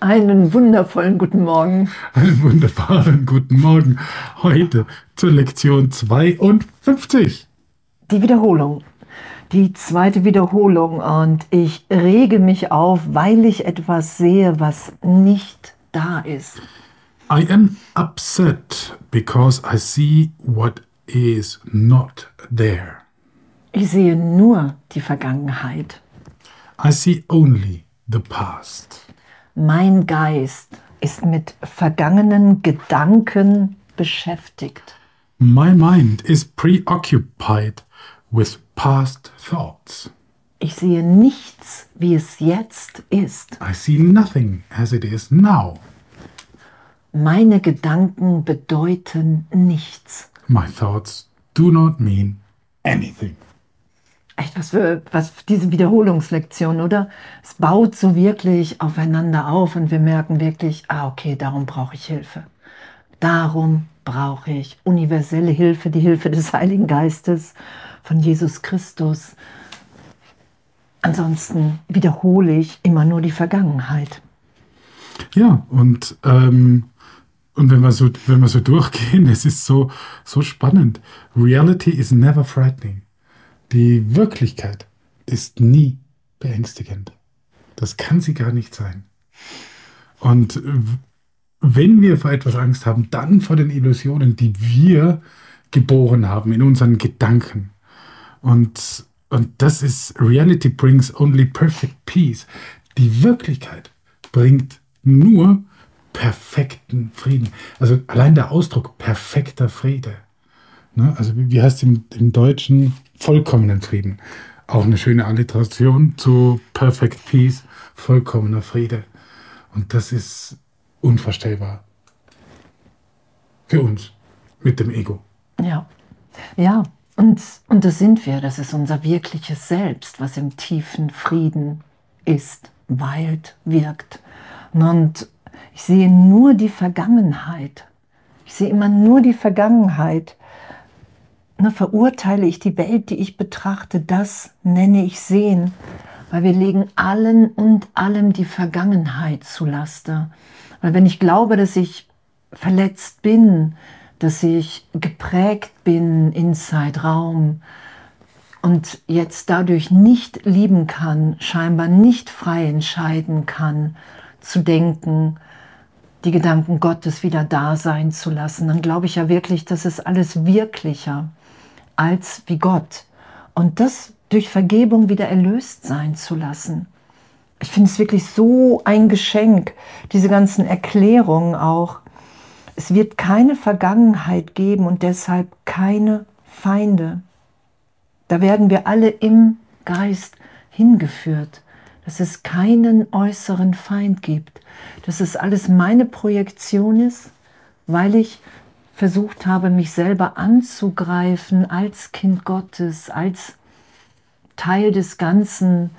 Einen wundervollen guten Morgen. Einen wunderbaren guten Morgen. Heute zur Lektion 52. Die Wiederholung. Die zweite Wiederholung. Und ich rege mich auf, weil ich etwas sehe, was nicht da ist. I am upset because I see what is not there. Ich sehe nur die Vergangenheit. I see only the past. Mein Geist ist mit vergangenen Gedanken beschäftigt. My mind is preoccupied with past thoughts. Ich sehe nichts, wie es jetzt ist. I see nothing as it is now. Meine Gedanken bedeuten nichts. My thoughts do not mean anything. Echt was für was für diese Wiederholungslektion, oder? Es baut so wirklich aufeinander auf und wir merken wirklich, ah, okay, darum brauche ich Hilfe. Darum brauche ich universelle Hilfe, die Hilfe des Heiligen Geistes von Jesus Christus. Ansonsten wiederhole ich immer nur die Vergangenheit. Ja, und, ähm, und wenn, wir so, wenn wir so durchgehen, es ist so, so spannend. Reality is never frightening. Die Wirklichkeit ist nie beängstigend. Das kann sie gar nicht sein. Und wenn wir vor etwas Angst haben, dann vor den Illusionen, die wir geboren haben in unseren Gedanken. Und, und das ist, Reality brings only perfect peace. Die Wirklichkeit bringt nur perfekten Frieden. Also allein der Ausdruck perfekter Friede. Ne? Also wie, wie heißt es im, im Deutschen? Vollkommenen Frieden. Auch eine schöne Alliteration zu Perfect Peace, vollkommener Friede. Und das ist unvorstellbar. Für uns, mit dem Ego. Ja, ja, und, und das sind wir, das ist unser wirkliches Selbst, was im tiefen Frieden ist, weilt, wirkt. Und ich sehe nur die Vergangenheit. Ich sehe immer nur die Vergangenheit. Ne, verurteile ich die Welt, die ich betrachte, das nenne ich Sehen, weil wir legen allen und allem die Vergangenheit zu Laster. Weil wenn ich glaube, dass ich verletzt bin, dass ich geprägt bin in Zeitraum und jetzt dadurch nicht lieben kann, scheinbar nicht frei entscheiden kann, zu denken, die Gedanken Gottes wieder da sein zu lassen, dann glaube ich ja wirklich, das ist alles wirklicher als wie Gott. Und das durch Vergebung wieder erlöst sein zu lassen. Ich finde es wirklich so ein Geschenk, diese ganzen Erklärungen auch. Es wird keine Vergangenheit geben und deshalb keine Feinde. Da werden wir alle im Geist hingeführt, dass es keinen äußeren Feind gibt, dass es alles meine Projektion ist, weil ich versucht habe, mich selber anzugreifen als Kind Gottes, als Teil des Ganzen,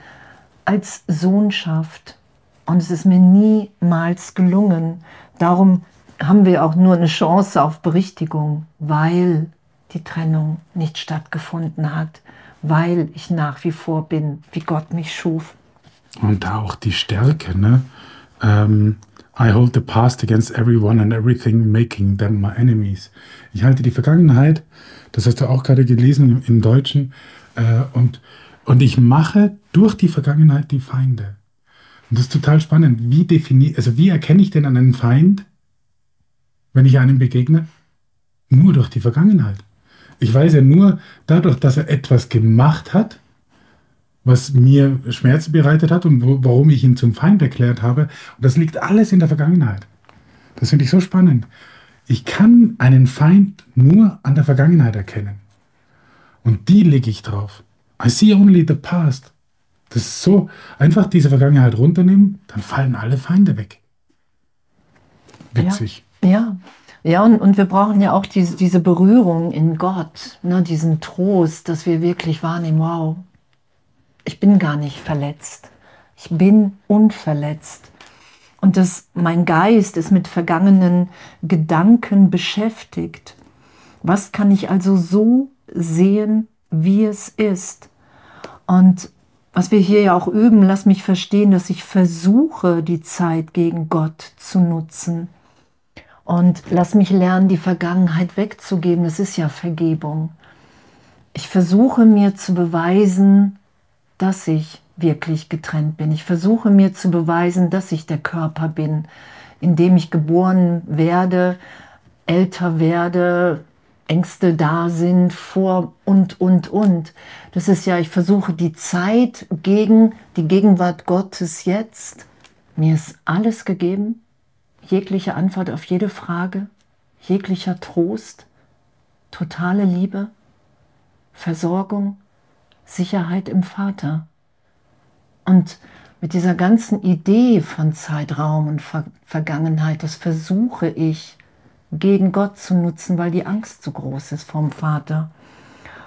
als Sohnschaft. Und es ist mir niemals gelungen. Darum haben wir auch nur eine Chance auf Berichtigung, weil die Trennung nicht stattgefunden hat, weil ich nach wie vor bin, wie Gott mich schuf. Und da auch die Stärke, ne? Ähm, I hold the past against everyone and everything, making them my enemies. Ich halte die Vergangenheit, das hast du auch gerade gelesen im, Deutschen, äh, und, und ich mache durch die Vergangenheit die Feinde. Und das ist total spannend. Wie definiere, also wie erkenne ich denn einen Feind, wenn ich einem begegne? Nur durch die Vergangenheit. Ich weiß ja nur dadurch, dass er etwas gemacht hat, was mir Schmerzen bereitet hat und wo, warum ich ihn zum Feind erklärt habe. Und das liegt alles in der Vergangenheit. Das finde ich so spannend. Ich kann einen Feind nur an der Vergangenheit erkennen. Und die lege ich drauf. I see only the past. Das ist so, einfach diese Vergangenheit runternehmen, dann fallen alle Feinde weg. Witzig. Ja, ja. ja und, und wir brauchen ja auch diese, diese Berührung in Gott, ne, diesen Trost, dass wir wirklich wahrnehmen, wow, ich bin gar nicht verletzt. Ich bin unverletzt. Und dass mein Geist ist mit vergangenen Gedanken beschäftigt. Was kann ich also so sehen, wie es ist? Und was wir hier ja auch üben, lass mich verstehen, dass ich versuche, die Zeit gegen Gott zu nutzen. Und lass mich lernen, die Vergangenheit wegzugeben. Das ist ja Vergebung. Ich versuche mir zu beweisen, dass ich wirklich getrennt bin. Ich versuche mir zu beweisen, dass ich der Körper bin, in dem ich geboren werde, älter werde, Ängste da sind, vor und, und, und. Das ist ja, ich versuche die Zeit gegen die Gegenwart Gottes jetzt. Mir ist alles gegeben, jegliche Antwort auf jede Frage, jeglicher Trost, totale Liebe, Versorgung, Sicherheit im Vater. Und mit dieser ganzen Idee von Zeitraum und Ver Vergangenheit, das versuche ich gegen Gott zu nutzen, weil die Angst zu groß ist vom Vater.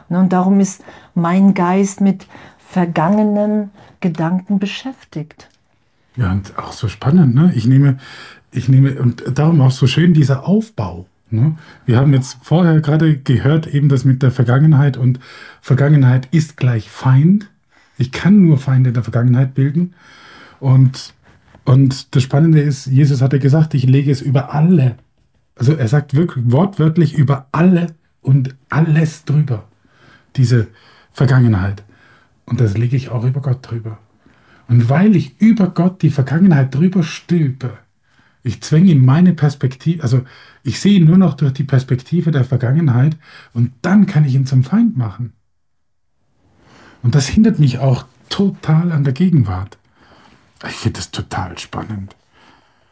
Und darum ist mein Geist mit vergangenen Gedanken beschäftigt. Ja, und auch so spannend, ne? Ich nehme, ich nehme, und darum auch so schön dieser Aufbau. Ne? Wir haben jetzt vorher gerade gehört, eben das mit der Vergangenheit und Vergangenheit ist gleich Feind. Ich kann nur Feinde der Vergangenheit bilden. Und, und das Spannende ist, Jesus hatte gesagt, ich lege es über alle. Also er sagt wirklich wortwörtlich über alle und alles drüber. Diese Vergangenheit. Und das lege ich auch über Gott drüber. Und weil ich über Gott die Vergangenheit drüber stülpe, ich zwänge ihm meine Perspektive, also ich sehe ihn nur noch durch die Perspektive der Vergangenheit und dann kann ich ihn zum Feind machen. Und das hindert mich auch total an der Gegenwart. Ich finde das total spannend.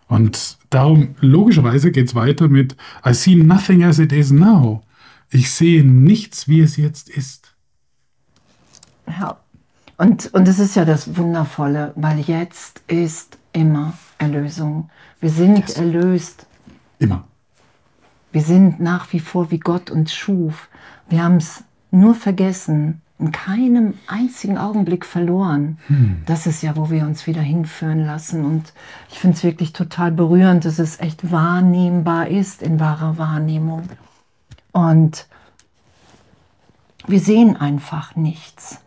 Und darum, logischerweise geht es weiter mit I see nothing as it is now. Ich sehe nichts, wie es jetzt ist. Ja, und, und das ist ja das Wundervolle, weil jetzt ist immer Erlösung. Wir sind yes. erlöst. Immer. Wir sind nach wie vor, wie Gott uns schuf. Wir haben es nur vergessen, in keinem einzigen Augenblick verloren. Hm. Das ist ja, wo wir uns wieder hinführen lassen. Und ich finde es wirklich total berührend, dass es echt wahrnehmbar ist in wahrer Wahrnehmung. Und wir sehen einfach nichts.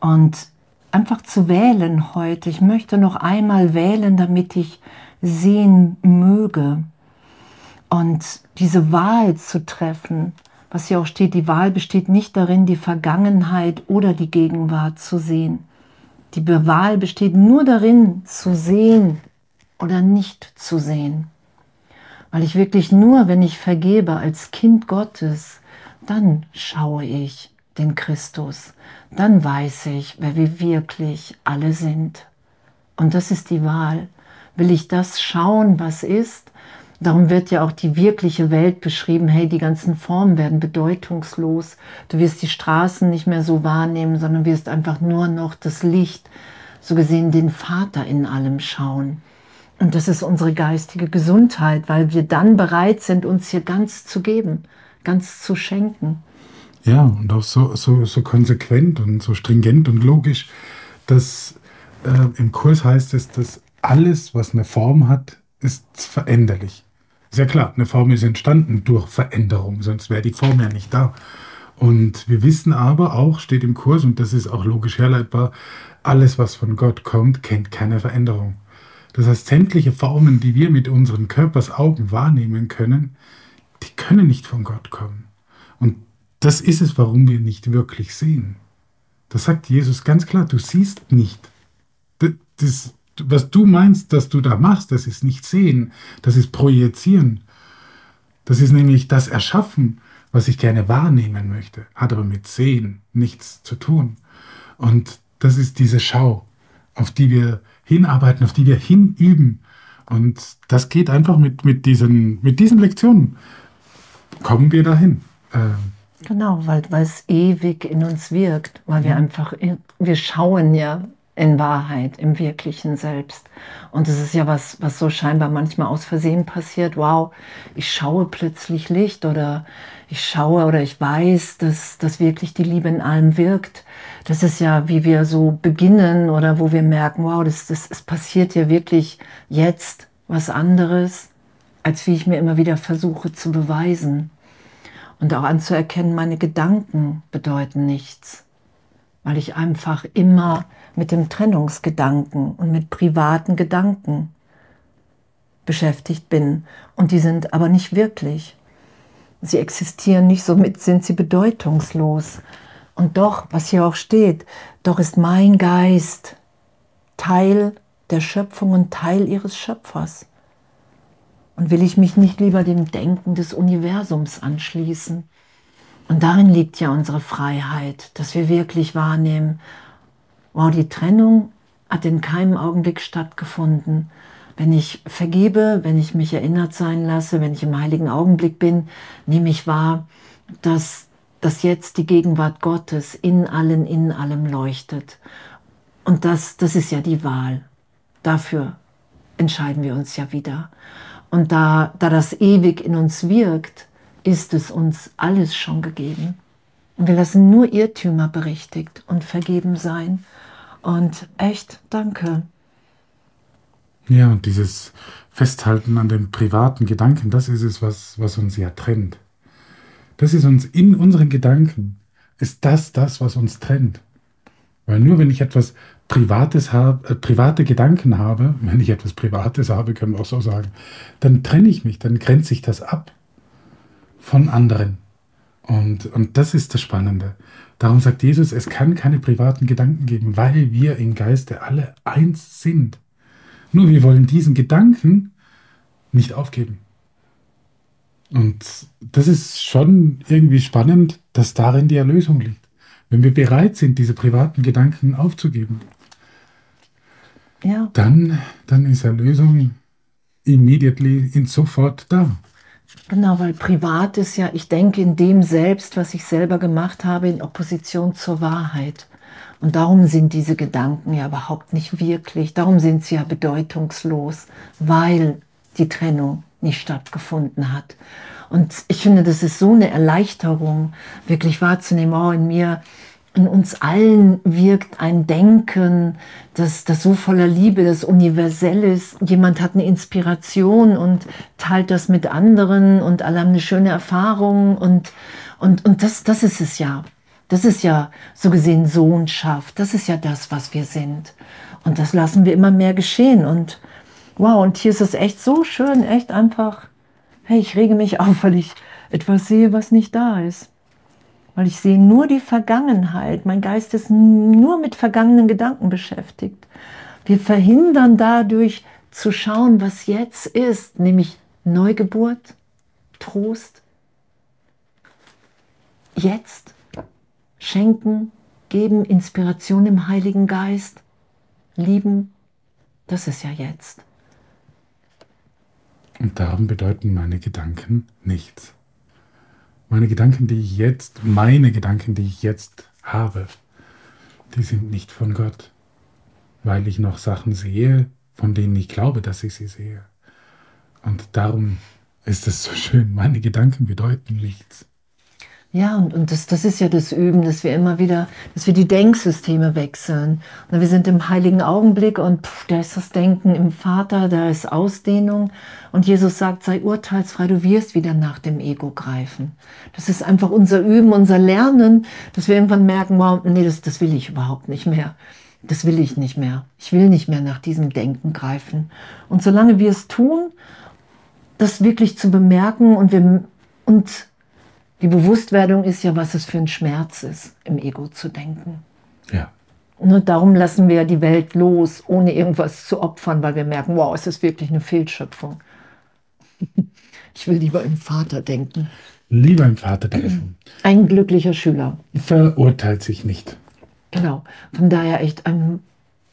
Und einfach zu wählen heute, ich möchte noch einmal wählen, damit ich sehen möge. Und diese Wahl zu treffen, was hier auch steht, die Wahl besteht nicht darin, die Vergangenheit oder die Gegenwart zu sehen. Die Wahl besteht nur darin, zu sehen oder nicht zu sehen. Weil ich wirklich nur, wenn ich vergebe als Kind Gottes, dann schaue ich den Christus. Dann weiß ich, wer wir wirklich alle sind. Und das ist die Wahl. Will ich das schauen, was ist, Darum wird ja auch die wirkliche Welt beschrieben, hey, die ganzen Formen werden bedeutungslos. Du wirst die Straßen nicht mehr so wahrnehmen, sondern wirst einfach nur noch das Licht, so gesehen den Vater in allem schauen. Und das ist unsere geistige Gesundheit, weil wir dann bereit sind, uns hier ganz zu geben, ganz zu schenken. Ja, und auch so, so, so konsequent und so stringent und logisch, dass äh, im Kurs heißt es, dass alles, was eine Form hat, ist veränderlich. Sehr klar, eine Form ist entstanden durch Veränderung, sonst wäre die Form ja nicht da. Und wir wissen aber auch, steht im Kurs, und das ist auch logisch herleitbar, alles, was von Gott kommt, kennt keine Veränderung. Das heißt, sämtliche Formen, die wir mit unseren Körpersaugen wahrnehmen können, die können nicht von Gott kommen. Und das ist es, warum wir nicht wirklich sehen. Das sagt Jesus ganz klar, du siehst nicht. Das, das was du meinst, dass du da machst, das ist nicht sehen, das ist projizieren. Das ist nämlich das Erschaffen, was ich gerne wahrnehmen möchte, hat aber mit Sehen nichts zu tun. Und das ist diese Schau, auf die wir hinarbeiten, auf die wir hinüben. Und das geht einfach mit, mit, diesen, mit diesen Lektionen. Kommen wir dahin. Ähm, genau, weil, weil es ewig in uns wirkt, weil wir einfach, wir schauen ja in Wahrheit, im wirklichen Selbst. Und es ist ja was, was so scheinbar manchmal aus Versehen passiert. Wow, ich schaue plötzlich Licht oder ich schaue oder ich weiß, dass, dass wirklich die Liebe in allem wirkt. Das ist ja, wie wir so beginnen oder wo wir merken, wow, das, das, es passiert ja wirklich jetzt was anderes, als wie ich mir immer wieder versuche zu beweisen. Und auch anzuerkennen, meine Gedanken bedeuten nichts, weil ich einfach immer mit dem Trennungsgedanken und mit privaten Gedanken beschäftigt bin. Und die sind aber nicht wirklich. Sie existieren nicht, somit sind sie bedeutungslos. Und doch, was hier auch steht, doch ist mein Geist Teil der Schöpfung und Teil ihres Schöpfers. Und will ich mich nicht lieber dem Denken des Universums anschließen? Und darin liegt ja unsere Freiheit, dass wir wirklich wahrnehmen, wow, die Trennung hat in keinem Augenblick stattgefunden. Wenn ich vergebe, wenn ich mich erinnert sein lasse, wenn ich im heiligen Augenblick bin, nehme ich wahr, dass, dass jetzt die Gegenwart Gottes in allen, in allem leuchtet. Und das, das ist ja die Wahl. Dafür entscheiden wir uns ja wieder. Und da, da das ewig in uns wirkt, ist es uns alles schon gegeben. Und wir lassen nur Irrtümer berichtigt und vergeben sein. Und echt, danke. Ja, und dieses Festhalten an den privaten Gedanken, das ist es, was, was uns ja trennt. Das ist uns in unseren Gedanken, ist das das, was uns trennt. Weil nur wenn ich etwas Privates habe, äh, private Gedanken habe, wenn ich etwas Privates habe, können wir auch so sagen, dann trenne ich mich, dann grenze ich das ab von anderen. Und, und das ist das Spannende. Darum sagt Jesus, es kann keine privaten Gedanken geben, weil wir im Geiste alle eins sind. Nur wir wollen diesen Gedanken nicht aufgeben. Und das ist schon irgendwie spannend, dass darin die Erlösung liegt. Wenn wir bereit sind, diese privaten Gedanken aufzugeben, ja. dann, dann ist Erlösung immediately in sofort da. Genau, weil privat ist ja, ich denke in dem selbst, was ich selber gemacht habe, in Opposition zur Wahrheit. Und darum sind diese Gedanken ja überhaupt nicht wirklich, darum sind sie ja bedeutungslos, weil die Trennung nicht stattgefunden hat. Und ich finde, das ist so eine Erleichterung, wirklich wahrzunehmen, oh, in mir in uns allen wirkt ein Denken, das, das so voller Liebe, das universell ist. Jemand hat eine Inspiration und teilt das mit anderen und alle haben eine schöne Erfahrung und, und, und das, das ist es ja. Das ist ja so gesehen Sohnschaft. Das ist ja das, was wir sind. Und das lassen wir immer mehr geschehen. Und wow, und hier ist es echt so schön, echt einfach, hey, ich rege mich auf, weil ich etwas sehe, was nicht da ist weil ich sehe nur die Vergangenheit. Mein Geist ist nur mit vergangenen Gedanken beschäftigt. Wir verhindern dadurch zu schauen, was jetzt ist, nämlich Neugeburt, Trost. Jetzt schenken, geben Inspiration im Heiligen Geist, lieben, das ist ja jetzt. Und darum bedeuten meine Gedanken nichts meine Gedanken, die ich jetzt, meine Gedanken, die ich jetzt habe, die sind nicht von Gott, weil ich noch Sachen sehe, von denen ich glaube, dass ich sie sehe. Und darum ist es so schön, meine Gedanken bedeuten nichts. Ja, und, und das, das ist ja das Üben, dass wir immer wieder, dass wir die Denksysteme wechseln. Und wir sind im heiligen Augenblick und pff, da ist das Denken im Vater, da ist Ausdehnung. Und Jesus sagt, sei urteilsfrei, du wirst wieder nach dem Ego greifen. Das ist einfach unser Üben, unser Lernen, dass wir irgendwann merken, wow, nee, das, das will ich überhaupt nicht mehr. Das will ich nicht mehr. Ich will nicht mehr nach diesem Denken greifen. Und solange wir es tun, das wirklich zu bemerken und wir, und die Bewusstwerdung ist ja, was es für ein Schmerz ist, im Ego zu denken. Ja. Und darum lassen wir die Welt los, ohne irgendwas zu opfern, weil wir merken, wow, es ist wirklich eine Fehlschöpfung. Ich will lieber im Vater denken. Lieber im Vater denken. Ein glücklicher Schüler. Verurteilt sich nicht. Genau. Von daher echt ein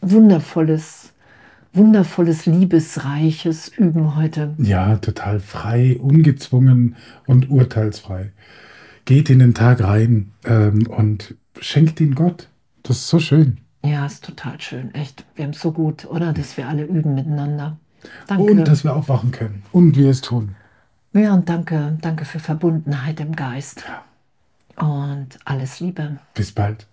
wundervolles, wundervolles, liebesreiches Üben heute. Ja, total frei, ungezwungen und urteilsfrei geht in den Tag rein ähm, und schenkt ihn Gott. Das ist so schön. Ja, ist total schön. Echt. Wir haben es so gut, oder? Dass wir alle üben miteinander. Danke. Und dass wir aufwachen können. Und wir es tun. Ja, und danke, danke für Verbundenheit im Geist. Ja. Und alles Liebe. Bis bald.